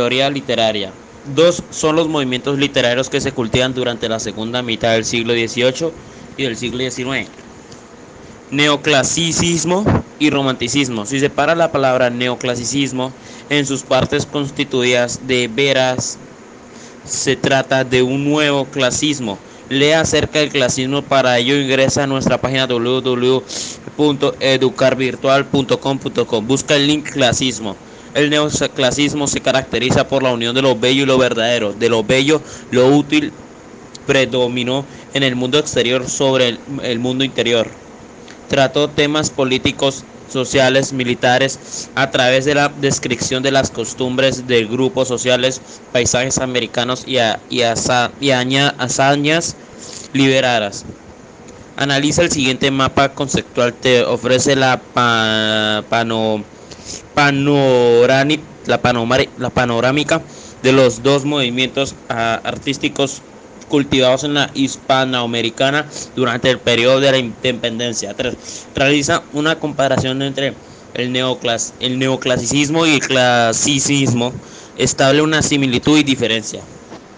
Teoría literaria. Dos son los movimientos literarios que se cultivan durante la segunda mitad del siglo XVIII y del siglo XIX. Neoclasicismo y romanticismo. Si separa la palabra neoclasicismo en sus partes constituidas de veras, se trata de un nuevo clasismo. Lea acerca del clasismo, para ello ingresa a nuestra página www.educarvirtual.com.com. Busca el link clasismo. El neoclasismo se caracteriza por la unión de lo bello y lo verdadero. De lo bello, lo útil predominó en el mundo exterior sobre el, mundo interior. Trató temas políticos, sociales, militares, a través de la descripción de las costumbres de grupos sociales, paisajes americanos y, a, y, y aña, hazañas liberadas. Analiza el siguiente mapa conceptual, te ofrece la pa, panorámica, la, la panorámica de los dos movimientos uh, artísticos cultivados en la hispanoamericana durante el periodo de la independencia. 3. Realiza una comparación entre el, el neoclasicismo y el clasicismo. Estable una similitud y diferencia.